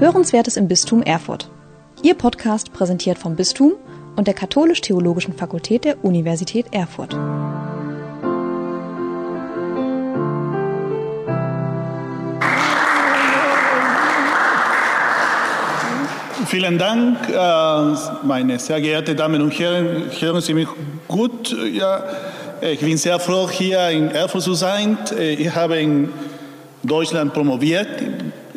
Hörenswertes im Bistum Erfurt. Ihr Podcast präsentiert vom Bistum und der Katholisch-Theologischen Fakultät der Universität Erfurt. Vielen Dank, äh, meine sehr geehrten Damen und Herren. Hören Sie mich gut? Ja, ich bin sehr froh, hier in Erfurt zu sein. Ich habe in Deutschland promoviert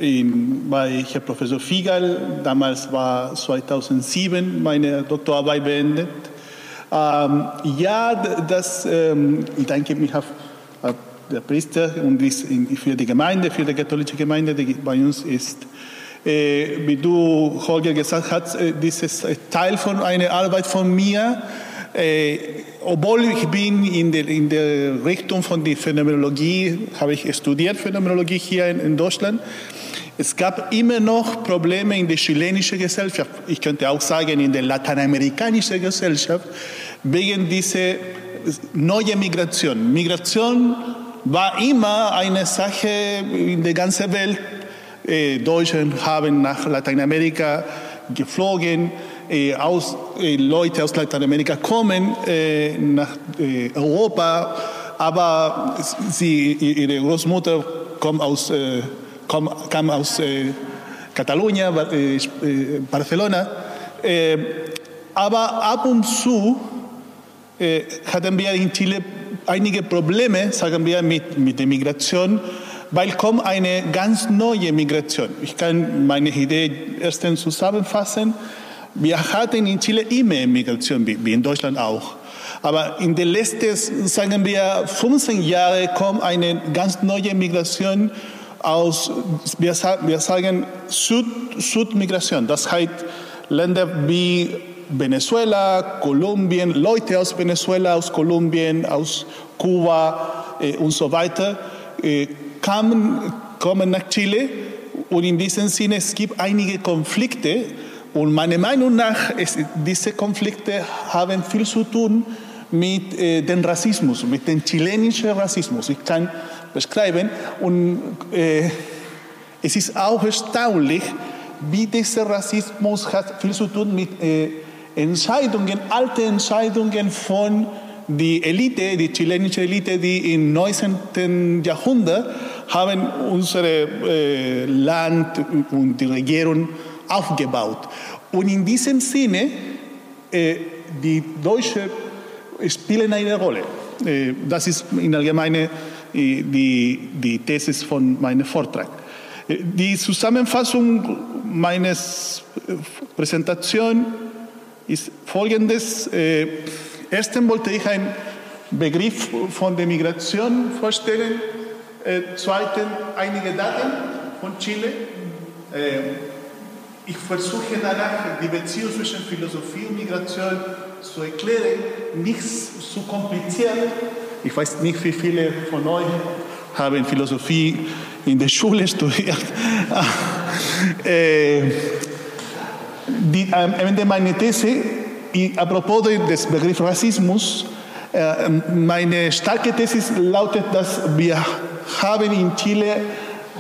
bei Herr Professor Figal. Damals war 2007 meine Doktorarbeit beendet. Ähm, ja, das, ähm, ich danke mich auf, auf der Priester und für die Gemeinde, für die katholische Gemeinde, die bei uns ist. Äh, wie du, Holger, gesagt hast, äh, dieses Teil von einer Arbeit von mir, äh, obwohl ich bin in der, in der Richtung von der Phänomenologie, habe ich studiert Phänomenologie hier in, in Deutschland. Es gab immer noch Probleme in der chilenischen Gesellschaft, ich könnte auch sagen in der lateinamerikanischen Gesellschaft, wegen dieser neuen Migration. Migration war immer eine Sache in der ganzen Welt. Äh, Deutschen haben nach Lateinamerika geflogen, äh, aus, äh, Leute aus Lateinamerika kommen äh, nach äh, Europa, aber sie, ihre Großmutter kommt aus äh, kam, aus äh, Katalonien, äh, äh, Barcelona. Äh, aber ab und zu hatten wir in Chile einige Probleme, sagen wir, mit, mit der Migration, weil kommt eine ganz neue Migration. Ich kann meine Idee erstens zusammenfassen. Wir hatten in Chile immer Migration, wie in Deutschland auch. Aber in den letzten, sagen wir, 15 Jahren kommt eine ganz neue Migration aus, wir, wir sagen Süd, Südmigration, das heißt Länder wie Venezuela, Kolumbien, Leute aus Venezuela, aus Kolumbien, aus Kuba äh, und so weiter, äh, kamen, kommen nach Chile. Und in diesem Sinne es gibt einige Konflikte. Und meiner Meinung nach ist, diese Konflikte haben viel zu tun mit äh, dem Rassismus, mit dem chilenischen Rassismus. Ich kann beschreiben. Und äh, es ist auch erstaunlich, wie dieser Rassismus hat viel zu tun mit äh, Entscheidungen, alte Entscheidungen von der Elite, die chilenische Elite, die im 19. Jahrhundert haben unser äh, Land und die Regierung aufgebaut. Und in diesem Sinne, äh, die Deutschen spielen eine Rolle. Äh, das ist in allgemeine die, die Thesis von meinem Vortrag. Die Zusammenfassung meines äh, Präsentation ist folgendes. Äh, erstens wollte ich einen Begriff von der Migration vorstellen. Äh, zweitens einige Daten von Chile. Ich versuche danach die Beziehung zwischen Philosophie und Migration zu erklären, nicht zu kompliziert, ich weiß nicht, wie viele von euch haben Philosophie in der Schule studiert. äh, am Ende meiner These, apropos des Begriffs Rassismus, äh, meine starke These lautet, dass wir haben in Chile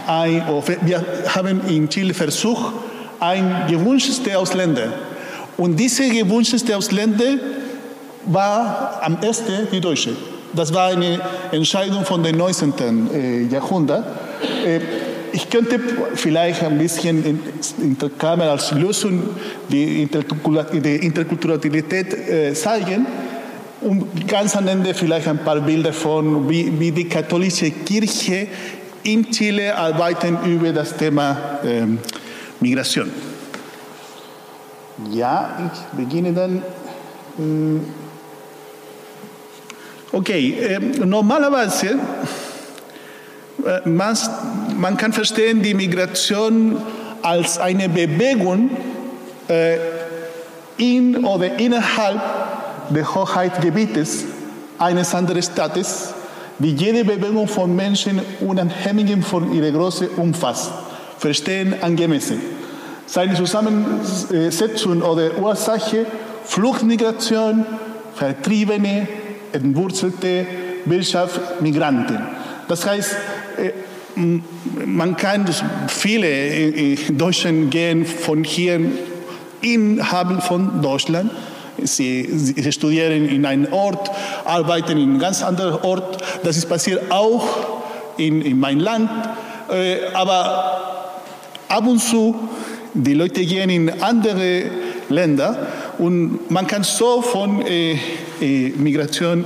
ein, wir haben in Chile versucht, ein gewünschtes Ausländer. Und diese gewünschte Ausländer war am ersten die Deutsche. Das war eine Entscheidung von dem 19. Äh, Jahrhundert. Ich könnte vielleicht ein bisschen in, in der Kamera als Lösung die, Interkulturalität äh, zeigen und ganz am Ende vielleicht ein paar Bilder von, wie, wie die katholische Kirche in Chile arbeiten über das Thema äh, Migration. Ja, ich beginne dann. Mh, hm, Okay, äh, normalerweise, äh, man, kann verstehen die Migration als eine Bewegung äh, in oder innerhalb des Hoheitsgebietes eines anderen Staates, die jede Bewegung von Menschen unabhängig von ihrer Größe umfasst, verstehen angemessen. Seine Zusammensetzung oder Ursache, Fluchtmigration, Vertriebene, entwurzelte Wirtschaft Migranten. Das heißt, äh, man kann viele in Deutschland gehen von hier innerhalb von Deutschland. Sie, sie, studieren in einem Ort, arbeiten in einem ganz anderen Ort. Das ist passiert auch in, in meinem Land. Äh, aber ab und zu, die Leute gehen in andere Länder und man kann so von äh, äh, Migration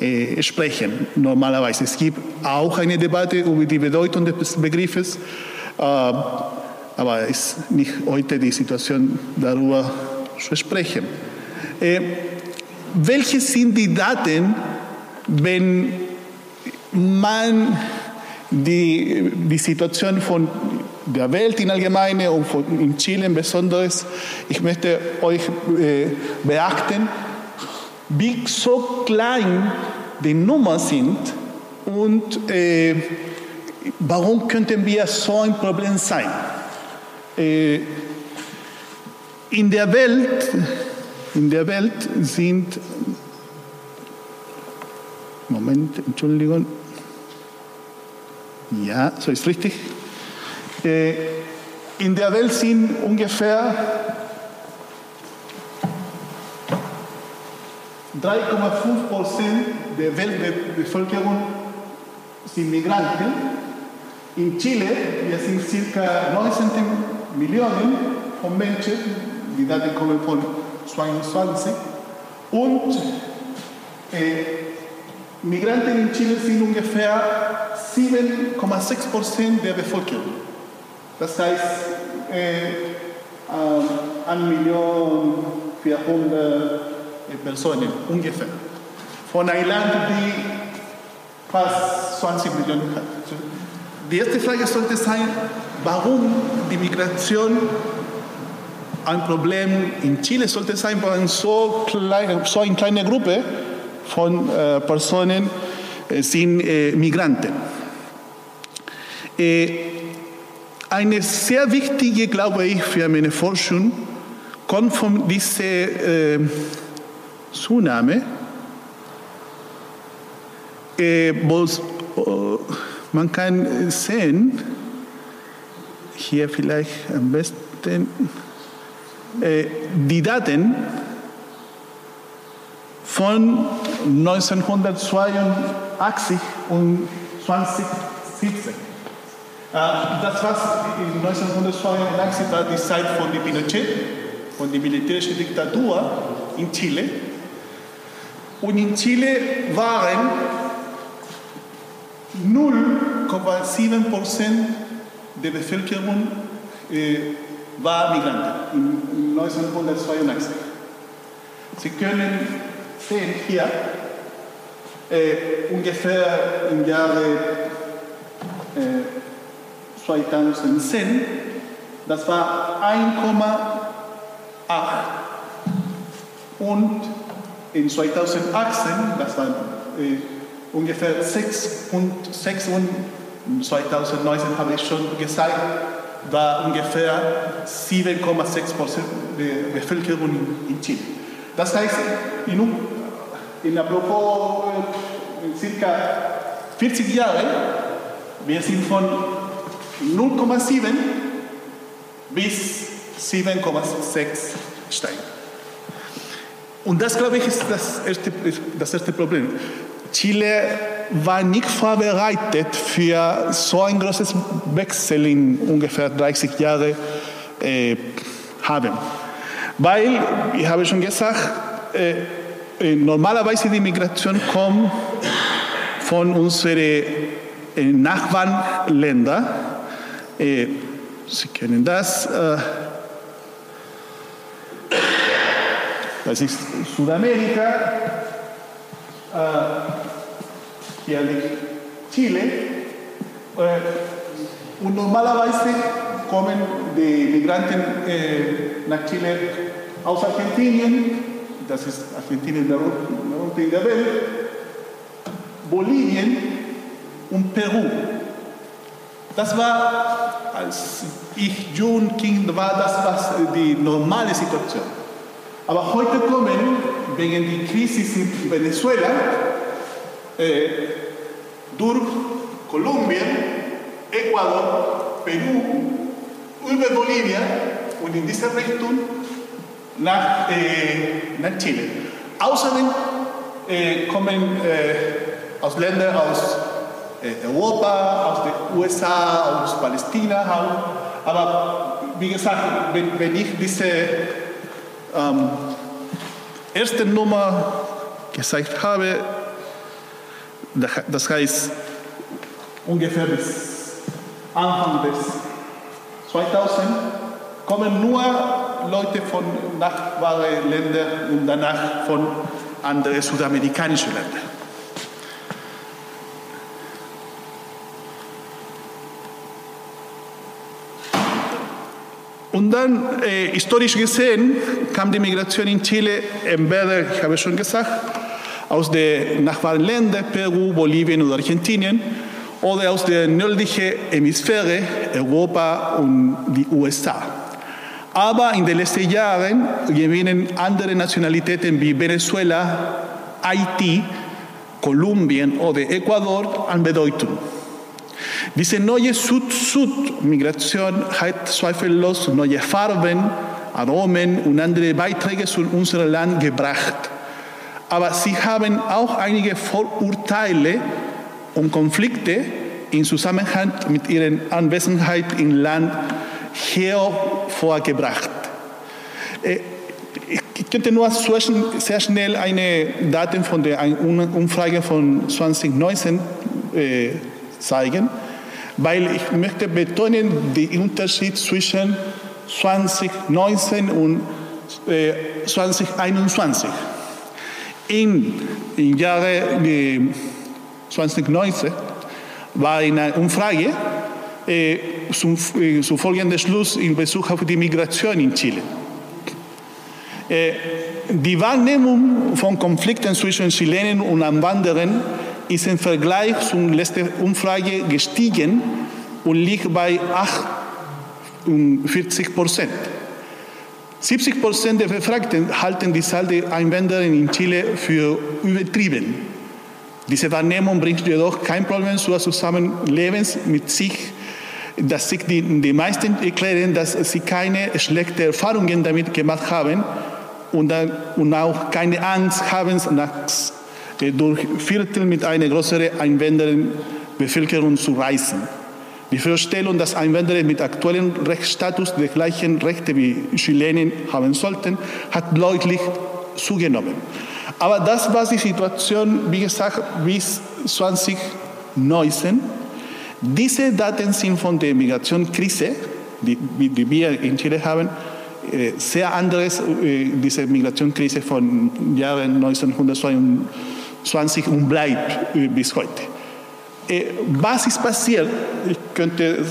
äh, sprechen, normalerweise. Es gibt auch eine Debatte über die Bedeutung des Begriffes, äh, aber es ist nicht heute die Situation, darüber zu sprechen. Äh, welche sind die Daten, wenn man die, die Situation von der Welt in Allgemeinen und in Chile besonders, ich möchte euch äh, beachten, wie so klein die Nummern sind und äh, warum könnten wir so ein Problem sein. Äh, in der Welt, in der Welt sind, Moment, Entschuldigung, ja, so ist richtig. In der Welt sind ungefähr 3,5 Prozent der Weltbevölkerung sind Migranten. In Chile, wir sind ca. 19 Millionen von Menschen, die Daten kommen von 22. Und äh, Migranten in Chile sind ungefähr 7,6 Prozent der Bevölkerung. Das heißt, äh, äh, 1 Million 400 Personen ungefähr. Von einem Land, die fast 20 Millionen hat. Die erste Frage sollte sein, warum die Migration ein Problem in Chile sollte sein, weil so, so eine kleine Gruppe von äh, Personen äh, sind äh, Migranten. Äh, eine sehr wichtige, glaube ich, für meine Forschung kommt von dieser äh, Zunahme, äh, wo, oh, man kann sehen, hier vielleicht am besten, äh, die Daten von 1982 und 2017. Äh, das war in 1982 war die Zeit von Pinochet, von der militärischen Diktatur in Chile. Und in Chile waren 0,7 Prozent der Bevölkerung äh, war Migranten in 1982. Sie können sehen hier äh, ungefähr im Jahre 2010, das war 1,8 und in 2018, das war äh, ungefähr 6 und 6 und 2019 habe ich schon gesagt, war ungefähr 7,6 Prozent der Bevölkerung in Chile. Das heißt, in, in apropos in circa 40 Jahren, wir sind von 0,7 bis 7,6 steigen. Und das, glaube ich, ist das erste, das erste Problem. Chile war nicht vorbereitet für so ein großes Wechsel in ungefähr 30 Jahren äh, haben. Weil, ich habe schon gesagt, äh, äh normalerweise die Migration kommt von unseren äh, Nachbarländern. Äh, Sie kennen das. Äh, das ist Südamerika, äh, hier Chile. Äh, und normalerweise kommen die Migranten äh, nach Chile aus Argentinien, das ist Argentinien der Route in der Welt, Bolivien und Peru. Das war, als ich jung Kind war, das war die normale Situation. Aber heute kommen wegen der Krise in Venezuela äh, durch Kolumbien Ecuador, Perú, über Bolivia und in dieser Richtung nach, äh, nach Chile. Außerdem äh, kommen äh, aus Ländern aus Europa, aus den USA, aus Palästina auch. Aber wie gesagt, wenn, wenn ich diese ähm, erste Nummer gezeigt habe, das heißt ungefähr bis Anfang des 2000, kommen nur Leute von nachbaren Ländern und danach von anderen südamerikanischen Ländern. Und dann, äh, historisch gesehen, kam die Migration in Chile entweder, ich habe schon gesagt, aus den Nachbarländern, Peru, Bolivien oder Argentinien, oder aus der nördlichen Hemisphäre, Europa und die USA. Aber in den letzten Jahren gewinnen andere Nationalitäten wie Venezuela, Haiti, Kolumbien oder Ecuador an Bedeutung. Diese neue Süd-Süd-Migration hat zweifellos neue Farben, Aromen und andere Beiträge zu unserem Land gebracht. Aber sie haben auch einige Vorurteile und Konflikte im Zusammenhang mit ihrer Anwesenheit im Land hervorgebracht. Äh, ich könnte nur sehr schnell eine Daten von der Umfrage von 2019 zeigen, weil ich möchte betonen den Unterschied zwischen 2019 und 2021. Im Jahre 2019 war eine Umfrage äh, zum, äh, zum folgenden Schluss in Bezug auf die Migration in Chile. Äh, die Wahrnehmung von Konflikten zwischen Chilenen und Einwanderern ist im Vergleich zur letzten Umfrage gestiegen und liegt bei 48 Prozent. 70 Prozent der Befragten halten die Zahl der Einwanderer in Chile für übertrieben. Diese Wahrnehmung bringt jedoch kein Problem zu Zusammenlebens mit sich, dass sich die, die meisten erklären, dass sie keine schlechten Erfahrungen damit gemacht haben und, und auch keine Angst haben, nach, durch Viertel mit einer größeren Einwandererbevölkerung zu reisen. Die Vorstellung, dass Einwanderer mit aktuellem Rechtsstatus die gleichen Rechte wie Chilenen haben sollten, hat deutlich zugenommen. Aber das war die Situation, wie gesagt, bis 2019. Diese Daten sind von der Migrationskrise, die, die wir in Chile haben, äh, sehr anderes, äh, diese Migrationskrise von Jahren 1922 und bleibt äh, bis heute. Was ist passiert? Ich könnte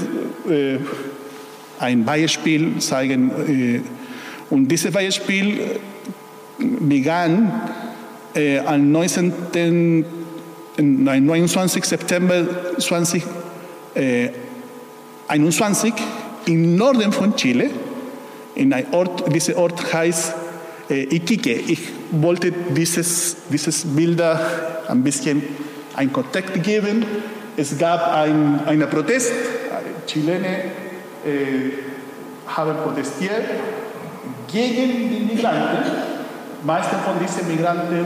ein Beispiel zeigen. Und dieses Beispiel begann äh, am 19. 29. September 2021 im Norden von Chile, in ein Ort, dieser Ort heißt äh, Iquique. Ich wollte dieses, dieses Bilder ein bisschen einen Kontext geben. Es gab ein, einen Protest, Chilene äh, haben protestiert gegen die Migranten meisten von diesen Migranten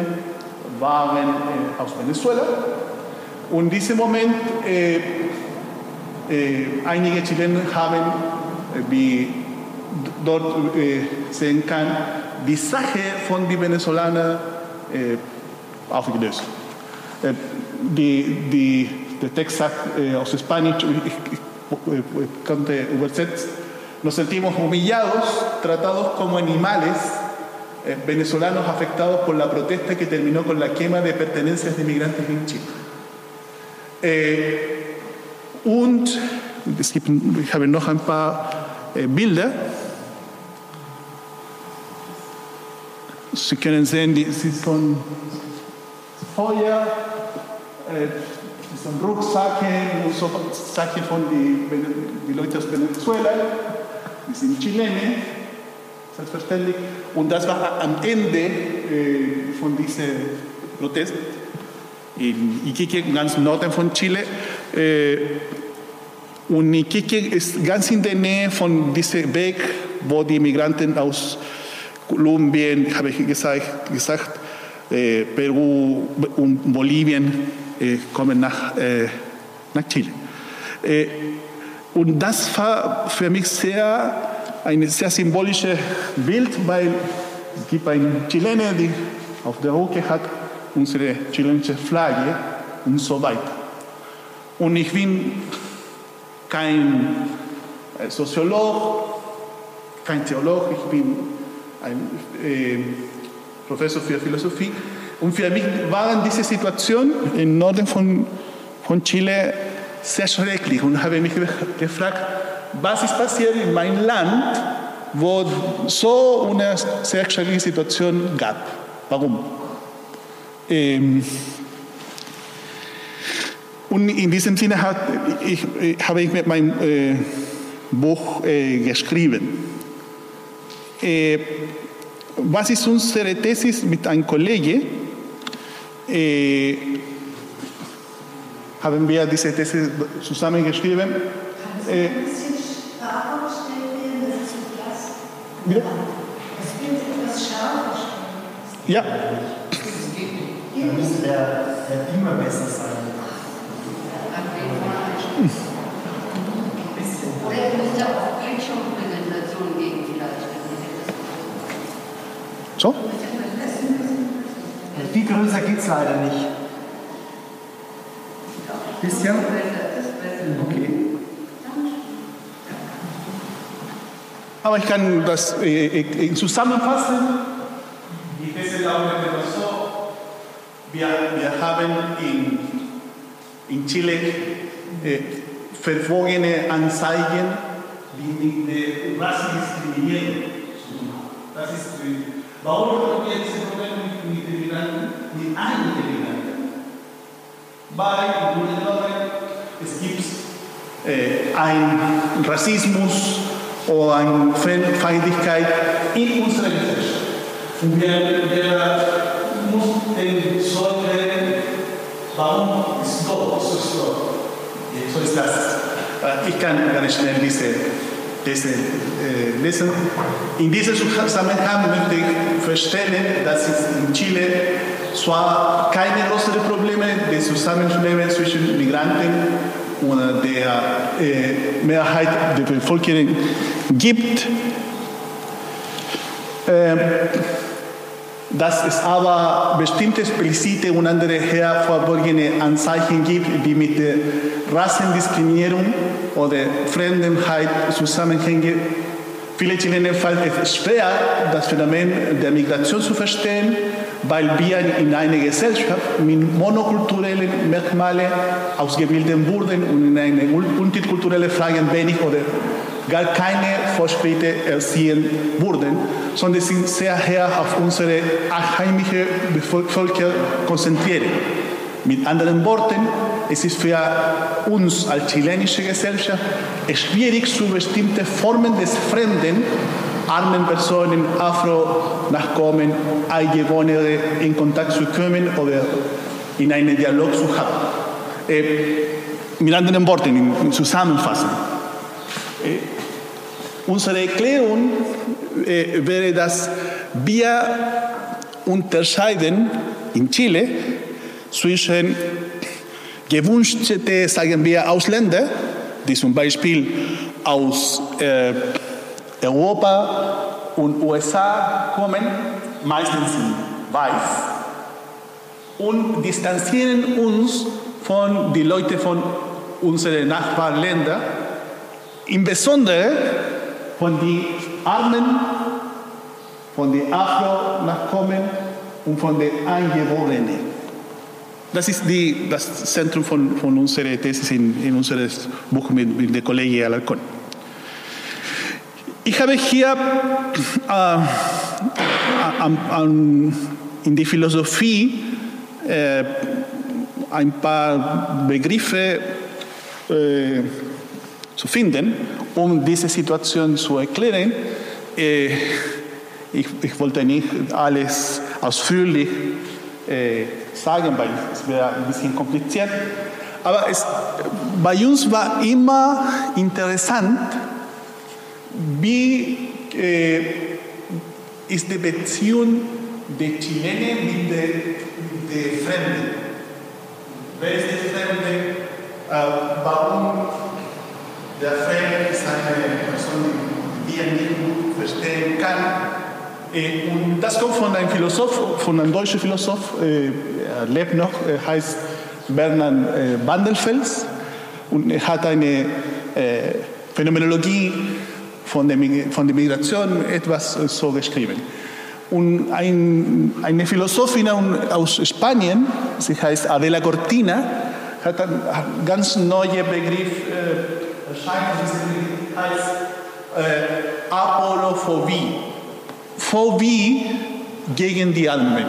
waren äh, aus Venezuela. Und in diesem Moment, äh, äh, einige Chilenen haben, äh, wie dort äh, sehen kann, die Sache von den Venezolanern äh, aufgelöst. Die, die, der Text sagt aus Spanisch, ich, ich, ich konnte übersetzen, nos sentimos humillados, tratados como animales eh, venezolanos afectados por la protesta que terminó con la quema de pertenencias de migrantes en Chile. Eh, und es gibt, ich habe noch ein paar äh, Bilder. Sie können sehen, die, sie sind Feuer, äh, sind Rucksäcke, so Sachen von den die Leuten aus Venezuela, die sind Chilenen selbstverständlich. Und das war am Ende äh, von diesem Protest in Iquique, ganz Norden von Chile. Äh, Und Iquique ist ganz in der Nähe von diesem Weg, wo die Migranten aus Kolumbien, habe ich gesagt, gesagt äh, Peru und Bolivien äh, kommen nach, äh, nach Chile. Äh, und das war für mich sehr, ein sehr symbolisches Bild, weil es gibt einen Chilener, der auf der Rücke hat unsere chilenische Flagge und so weiter. Und ich bin kein Soziolog, kein Theolog, ich bin ein äh, Professor für Philosophie. Und für mich waren diese Situationen im Norden von, von Chile sehr schrecklich und habe mich gefragt, was ist passiert in meinem Land, wo so eine sehr schreckliche Situation gab. Warum? Ähm, und in diesem Sinne hat, ich, habe ich mit meinem äh, Buch äh, geschrieben. Was ist unsere Thesis mit einem Kollegen? Haben wir diese These zusammengeschrieben. Äh, Bitte? Das wird etwas scharfer Ja. Hier müsste der, der Beamer besser sein. Oder müsste auch Bildschirmpräsentation gegen vielleicht. So? Viel größer geht es leider nicht. Bisschen? Okay. Aber ich kann das äh, äh, zusammenfassen. Die These lautet so. Wir, wir haben in, in Chile äh, verwogene Anzeigen, die mit der Rassendiskriminierung zu tun haben. Das ist, äh, warum haben wir diese Probleme mit, den Migranten, mit einigen Migranten? Weil im Grunde genommen es gibt äh, einen Rassismus oder eine Feindlichkeit in unserer Gesellschaft. Und wir, wir müssen den klären, warum ist Gott so Gott. So ist das. Ich kann ganz schnell diese, äh, lesen. In diesem Zusammenhang möchte ich feststellen, dass es in Chile zwar keine größeren Probleme des Zusammenlebens zwischen Migranten und der äh, Mehrheit der Bevölkerung gibt, äh, dass es aber bestimmte explizite und andere hervorborgene Anzeichen gibt, die mit der Rassendiskriminierung oder Fremdenheit zusammenhängen. Viele Chilenen fallen es schwer, das Phänomen der Migration zu verstehen, weil wir in einer Gesellschaft mit monokulturellen Merkmalen ausgebildet wurden und in eine multikulturelle Fragen wenig oder gar keine Fortschritte erzielen wurden, sondern sind sehr her auf unsere heimische Völker konzentrieren. Mit anderen Worten, es ist für uns als chilenische Gesellschaft schwierig, zu bestimmten Formen des Fremden, armen Personen, Afro-Nachkommen, Eingeborene in Kontakt zu kommen oder in einen Dialog zu haben. Äh, mit anderen Worten, in, in Zusammenfassen. Äh, unsere Erklärung äh, wäre, dass wir unterscheiden in Chile zwischen gewünschten, sagen wir, Ausländer, die zum Beispiel aus äh, Europa und USA kommen, meistens weiß, und distanzieren uns von den Leuten von unseren Nachbarländern, insbesondere von den Armen, von den Afro-Nachkommen und von den Eingeborenen. Das ist die, das Zentrum von, von unserer These in, in unserem Buch mit, mit der Kollegin Alarcón. Ich habe hier äh, an, an, in die Philosophie äh, ein paar Begriffe äh, zu finden, um diese Situation zu erklären. Äh, ich, ich, wollte nicht alles ausführlich äh, sagen, weil es wäre ein bisschen kompliziert. Aber es, bei uns war immer interessant, wie äh, ist die Beziehung der Chilenen mit mit der Fremden. Wer ist der Fremde? Äh, warum der Fremde ist eine Person, die er nicht gut verstehen kann? Äh, und das kommt von einem Philosoph, von einem deutschen Philosoph, äh, er lebt noch, er heißt Bernhard äh, Wandelfels und er hat eine äh, Phänomenologie von der, von der Migration etwas so geschrieben. Und ein, eine Philosophin aus Spanien, sie heißt Adela Cortina, hat einen ganz neuen Begriff äh, erscheint, dieser heißt äh, Apolophobie. Phobie gegen die Almen.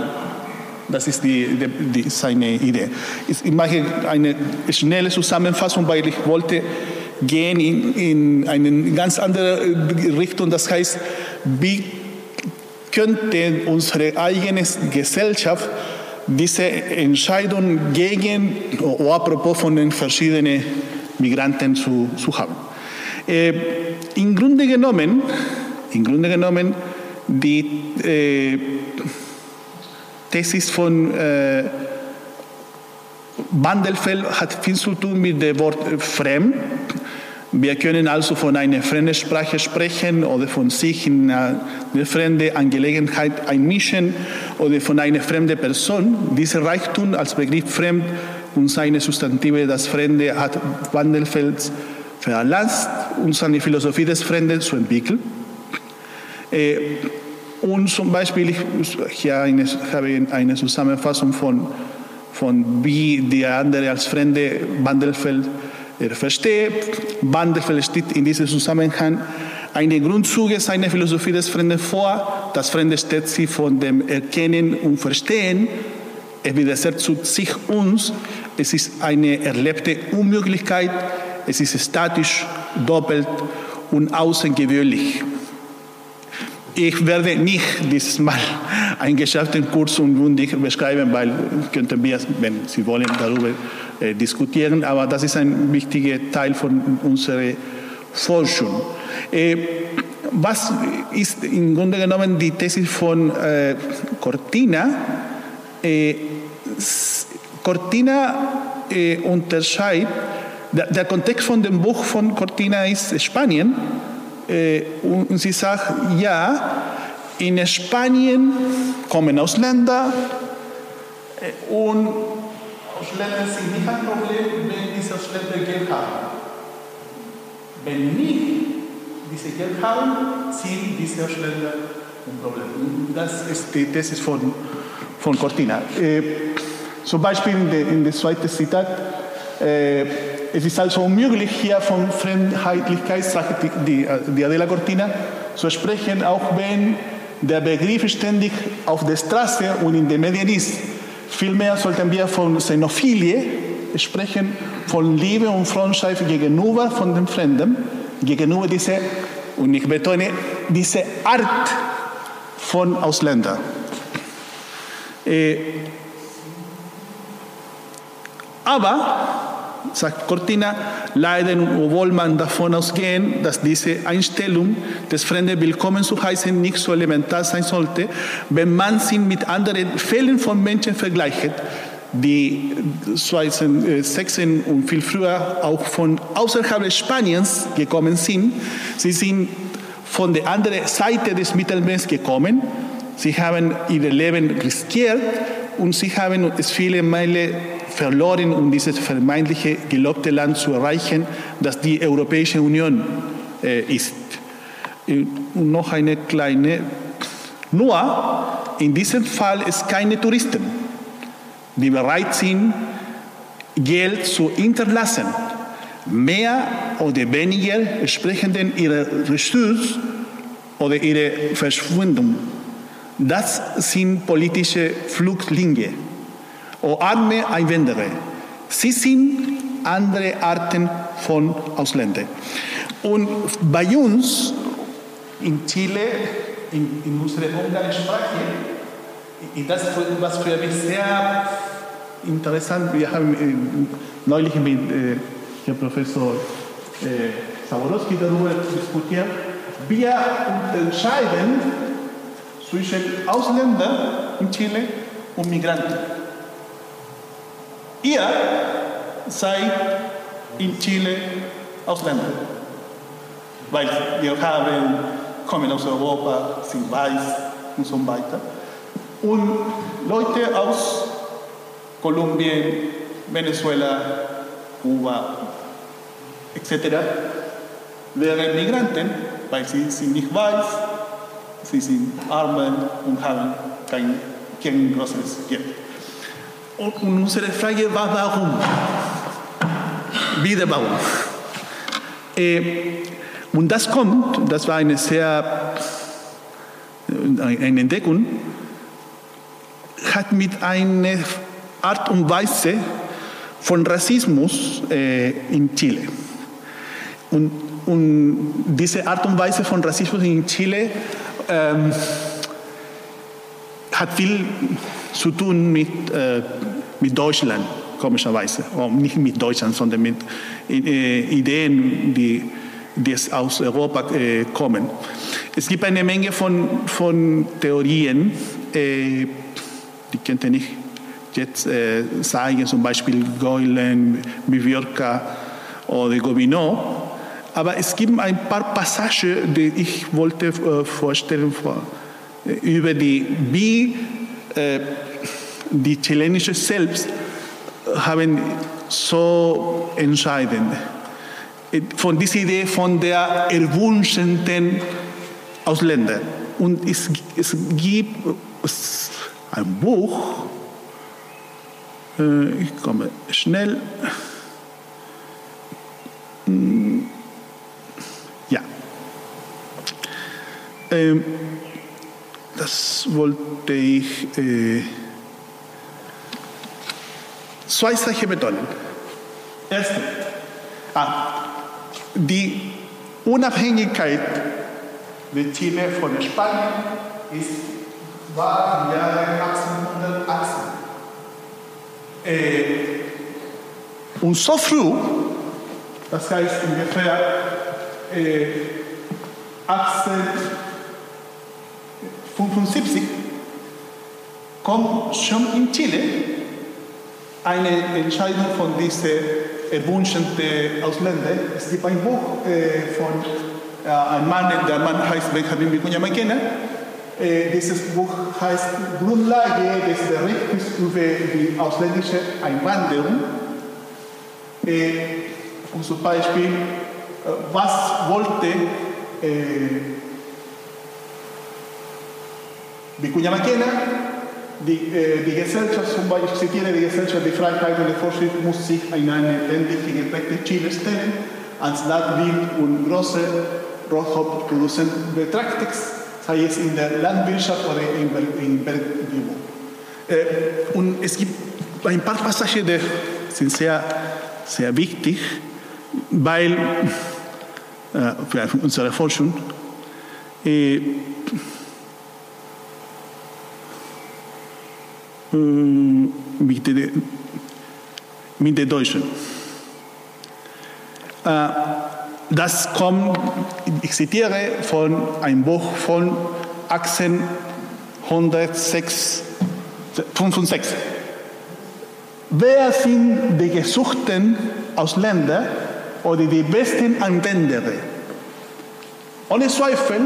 Das ist die, die, die, seine Idee. Ich mache eine schnelle Zusammenfassung, weil ich wollte gehen in, in eine ganz andere Richtung. Das heißt, wie könnte unsere eigene Gesellschaft diese Entscheidung gegen oder apropos von den verschiedenen Migranten zu, zu haben. Äh, Im Grunde genommen, im Grunde genommen die äh, Thesis von äh, Bandelfeld hat viel zu tun mit dem Wort fremd. Wir können also von einer fremden Sprache sprechen oder von sich in eine fremde Angelegenheit einmischen oder von einer fremden Person. Dieser Reichtum als Begriff fremd und seine Substantive, das Fremde, hat Wandelfeld veranlasst, uns eine Philosophie des Fremden zu entwickeln. Äh, und zum Beispiel, ich hier eine, habe eine Zusammenfassung von, von wie der andere als Fremde Wandelfeld er versteht. Wandelfeld steht in diesem Zusammenhang eine Grundzüge seiner Philosophie des Fremden vor. Das Fremde steht sie von dem Erkennen und Verstehen. Es widersetzt sich uns. Es ist eine erlebte Unmöglichkeit. Es ist statisch, doppelt und außergewöhnlich. Ich werde nicht dieses Mal einen geschafften Kurs unwundig beschreiben, weil könnten wir, wenn Sie wollen, darüber äh, diskutieren. Aber das ist ein wichtiger Teil von unserer Forschung. Äh, was ist im Grunde genommen die These von äh, Cortina? Cortina äh, unterscheidet, der, der Kontext von dem Buch von Cortina ist Spanien äh, und sie sagt, ja, in Spanien kommen Ausländer äh, und Ausländer sind nicht ein Problem, wenn diese Ausländer Geld haben. Wenn nicht diese Geld haben, sind diese Ausländer ein Problem. Das ist die These von, von Cortina. Äh, zum Beispiel in der, in der zweiten Zitat, äh, es ist also unmöglich, hier von Fremdheitlichkeit, sagt die, die, die Adela Cortina, zu sprechen, auch wenn der Begriff ständig auf der Straße und in den Medien ist. Vielmehr sollten wir von Xenophilie sprechen, von Liebe und Freundschaft gegenüber von dem Fremden, gegenüber dieser, und ich betone, diese Art von Ausländern. Äh, aber sagt Cortina, leider, obwohl man davon ausgehen, dass diese Einstellung des Fremden willkommen zu heißen nicht so elementar sein sollte, wenn man sie mit anderen Fällen von Menschen vergleicht, die 2016 und viel früher auch von außerhalb Spaniens gekommen sind. Sie sind von der anderen Seite des Mittelmeers gekommen. Sie haben ihr Leben riskiert und sie haben es viele Meilen verloren, um dieses vermeintliche gelobte Land zu erreichen, das die Europäische Union äh, ist. Und noch eine kleine, nur in diesem Fall es keine Touristen, die bereit sind, Geld zu hinterlassen. Mehr oder weniger sprechen denn ihre Ressourcen oder ihre Verschwendung. Das sind politische Flüchtlinge o arme Einwanderer. Sie sind andere Arten von Ausländern. Und bei uns in Chile, in, in unserer Umgangssprache, das, was für mich sehr interessant, wir haben äh, neulich mit äh, Herrn Professor äh, Saborowski darüber diskutiert. Wir unterscheiden zwischen Ausländern in Chile und Migranten. Ihr seid in Chile Ausländer, weil wir haben, kommen aus Europa, sind weiß und so weiter. Und Leute aus Kolumbien, Venezuela, Kuba, etc. wären Migranten, weil sie sind nicht weiß, sie sind arm und haben kein, kein großes Geld. Und unsere Frage war, warum? Wieder warum? Äh, und das kommt, das war eine sehr, eine Entdeckung, hat mit einer Art und Weise von Rassismus äh, in Chile. Und, und, diese Art und Weise von Rassismus in Chile ähm, hat viel zu tun mit, äh, mit Deutschland, komischerweise. Oh, nicht mit Deutschland, sondern mit äh, Ideen, die, die aus Europa äh, kommen. Es gibt eine Menge von, von Theorien, äh, die könnte nicht jetzt äh, sagen, zum Beispiel Goylen, Viviorca oder Gobineau. Aber es gibt ein paar Passagen, die ich wollte äh, vorstellen vor, äh, über die, wie äh, die chilenische selbst haben so entscheidend von dieser Idee von der erwünschten Ausländer. Und es, es gibt ein Buch, äh, ich komme schnell. Hm, ja. Ähm, das wollte ich. Äh, zwei Sachen betonen. Erstens, ah, die Unabhängigkeit de Chile von Spanien ist, war im Jahre 1818. Äh, und so früh, das heißt ungefähr äh, 1875, kommt schon in Chile eine Entscheidung von diesen erwünschten Ausländern. Es gibt ein Buch äh, von äh, einem Mann, der Mann heißt Benjamin Vicuña Maquena. Äh, dieses Buch heißt Grundlage des Berichts über die ausländische Einwanderung. Äh, und zum Beispiel, äh, was wollte äh, Vicuña Maquena die, äh, die Gesellschaft, zum Beispiel, ich zitiere die Gesellschaft, die Freiheit und die Fortschritt muss sich an eine ländliche geprägte Chile stellen, als Landwirt und große Rohstoffproduzenten betrachtet, sei es in der Landwirtschaft oder in, in Bergbau. Äh, und es gibt ein paar Passagen, die sind sehr, sehr wichtig, weil äh, für unsere Forschung äh, mit, den, mit den Deutschen. Äh, das kommt, ich zitiere von einem Buch von 1865. Wer sind die gesuchten Ausländer oder die besten Anwender? Ohne Zweifel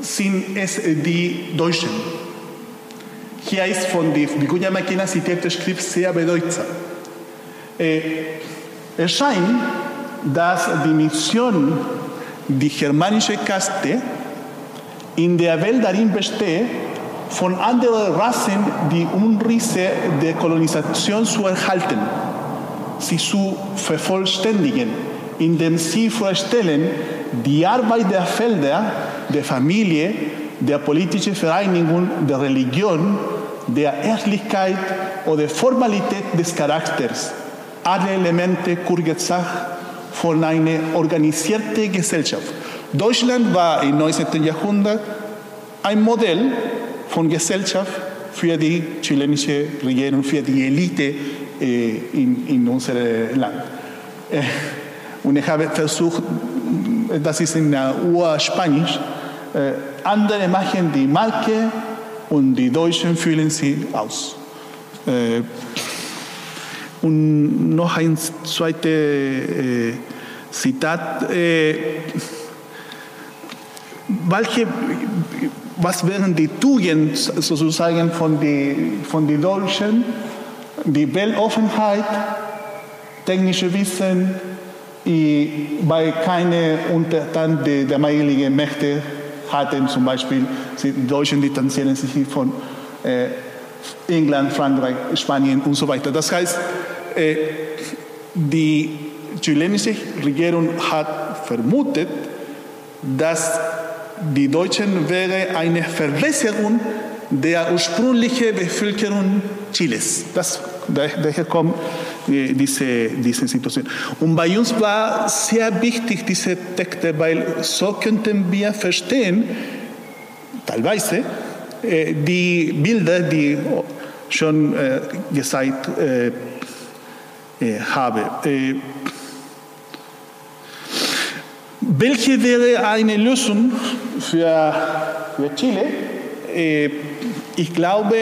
sind es die Deutschen. Hier ist von der Vicuña Maquina zitierte Schrift sehr bedeutsam. Äh, es scheint, dass die Mission, die germanische Kaste, in der Welt darin besteht, von anderen Rassen die Umrisse der Kolonisation zu erhalten, sie zu vervollständigen, indem sie vorstellen, die Arbeit der Felder, der Familie, der politischen Vereinigung, der Religion, der Ehrlichkeit oder Formalität des Charakters, alle Elemente, kurz gesagt, von einer organisierten Gesellschaft. Deutschland war im 19. Jahrhundert ein Modell von Gesellschaft, für die chilenische Regierung, für die Elite äh, in, in unserem Land. Äh, und ich habe versucht, das ist in Urspanisch, äh, andere machen die Marke und die Deutschen füllen sie aus. Äh, und noch ein zweites Zitat. Welche, was wären die Tugenden sozusagen von den von die Deutschen? Die Weltoffenheit, technische Wissen, bei keine Unterstand der damaligen Mächte hatten, zum Beispiel die Deutschen distanzieren sich von äh, England, Frankreich, Spanien und so weiter. Das heißt, äh, die chilenische Regierung hat vermutet, dass die Deutschen wäre eine Verbesserung der ursprünglichen Bevölkerung Chiles. Das, daher kommt äh, diese, diese Situation. Und bei uns war sehr wichtig diese Texte, weil so könnten wir verstehen, teilweise, äh, die Bilder, die schon gesagt habe. Welche wäre eine Lösung für, für Chile? Ich glaube,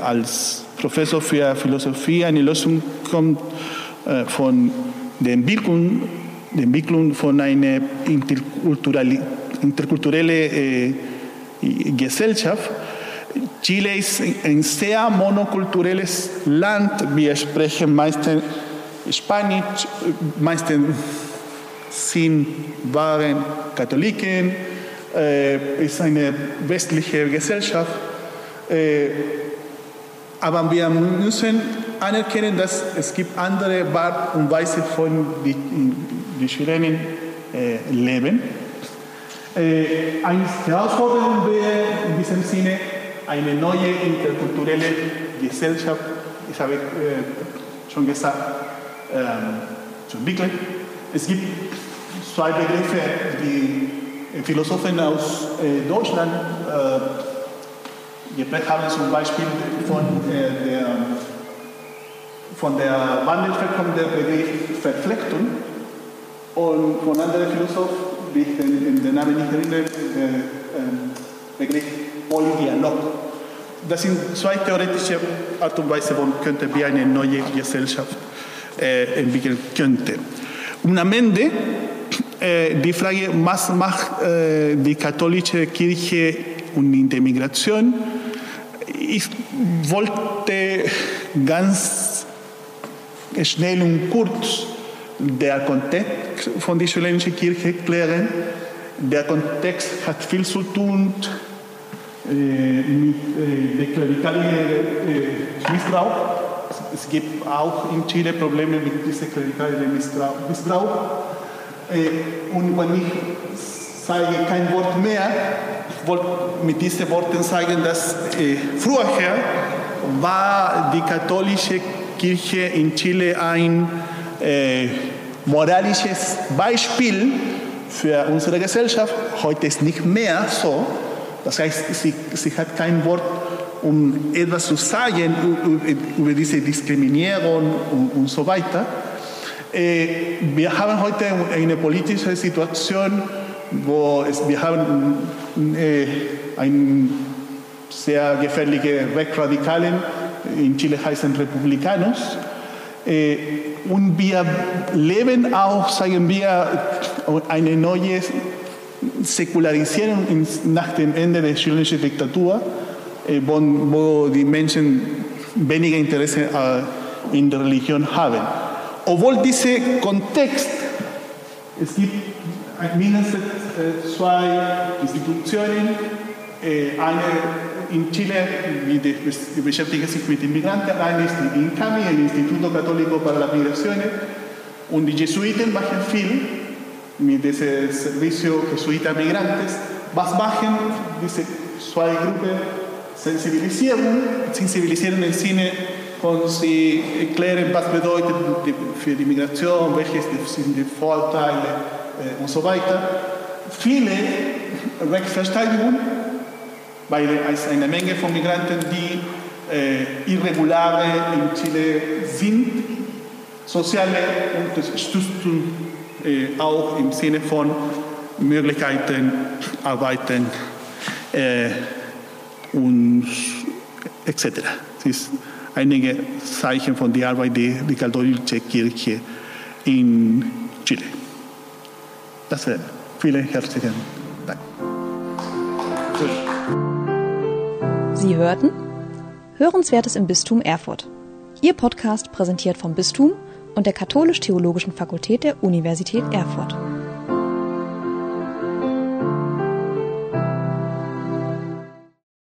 als Professor für Philosophie eine Lösung kommt von der Entwicklung, der Entwicklung von einer interkulturellen interkulturelle Gesellschaft. Chile ist ein sehr monokulturelles Land. Wir sprechen meistens Spanisch, meistens sind, waren Katholiken, äh, ist eine westliche Gesellschaft. Äh, aber wir müssen anerkennen, dass es gibt andere Art und Weise von die, äh, leben. Äh, eine Herausforderung wäre in diesem Sinne eine neue interkulturelle Gesellschaft, ich habe äh, schon gesagt, ähm, zu entwickeln. Es gibt zwei Begriffe, die Philosophen aus äh, Deutschland äh, geprägt haben, zum Beispiel von, äh, der, von der Wandelverkommen der Begriff Verflechtung und von anderen Philosophen, wie ich den, den Namen nicht erinnere, der ähm, Begriff Polydialog. Das sind zwei theoretische Art und Weise, wo könnte wir eine neue Gesellschaft äh, entwickeln könnte. Und am Ende äh, die Frage, was macht äh, die katholische Kirche und in der Migration? Ich wollte ganz schnell und kurz der Kontext von der chilenischen Kirche klären. Der Kontext hat viel zu tun äh, mit äh, der klerikalen äh, Missbrauch. Es gibt auch in Chile Probleme mit diesem klerikalen Missbrauch. Missbrauch. Äh, und wenn ich sage kein Wort mehr, ich wollte mit diesen Worten sagen, dass äh, früher war die katholische Kirche in Chile ein äh, moralisches Beispiel für unsere Gesellschaft. Heute ist nicht mehr so. Das heißt, sie, sie hat kein Wort, um etwas zu sagen über diese Diskriminierung und, und so weiter. Äh, wir haben heute eine politische Situation, wo es, wir haben äh, einen sehr gefährliche Rechtsradikalen, in Chile heißen Republikanos. Äh, und wir leben auch, sagen wir, eine neue Säkularisierung nach dem Ende der chilenischen Diktatur, äh, wo, wo die Menschen weniger Interesse äh, in der Religion haben obwohl dieser Kontext, es gibt äh, zwei Institutionen, äh, eine in Chile, beschäftigt sich mit Immigranten, eine ist die INCAMI, el Instituto Católico para las Migraciones, und die Jesuiten machen viel mit diesem Servicio Jesuita Migrantes. Was machen diese zwei Gruppen? Sensibilisierung, sensibilisieren im Sinne und sie erklären, was bedeutet für die Migration, welche sind die Vorteile und so weiter. Viele Rechtsverteidigungen weil es eine Menge von Migranten, die äh, irregulare in Chile sind, soziale Unterstützung äh, auch im Sinne von Möglichkeiten, Arbeiten äh, und etc. Es ist einige Zeichen von der Arbeit der, der katholische Kirche in Chile. Das wäre. Vielen herzlichen Dank. Sie hörten Hörenswertes im Bistum Erfurt. Ihr Podcast präsentiert vom Bistum und der Katholisch-Theologischen Fakultät der Universität Erfurt.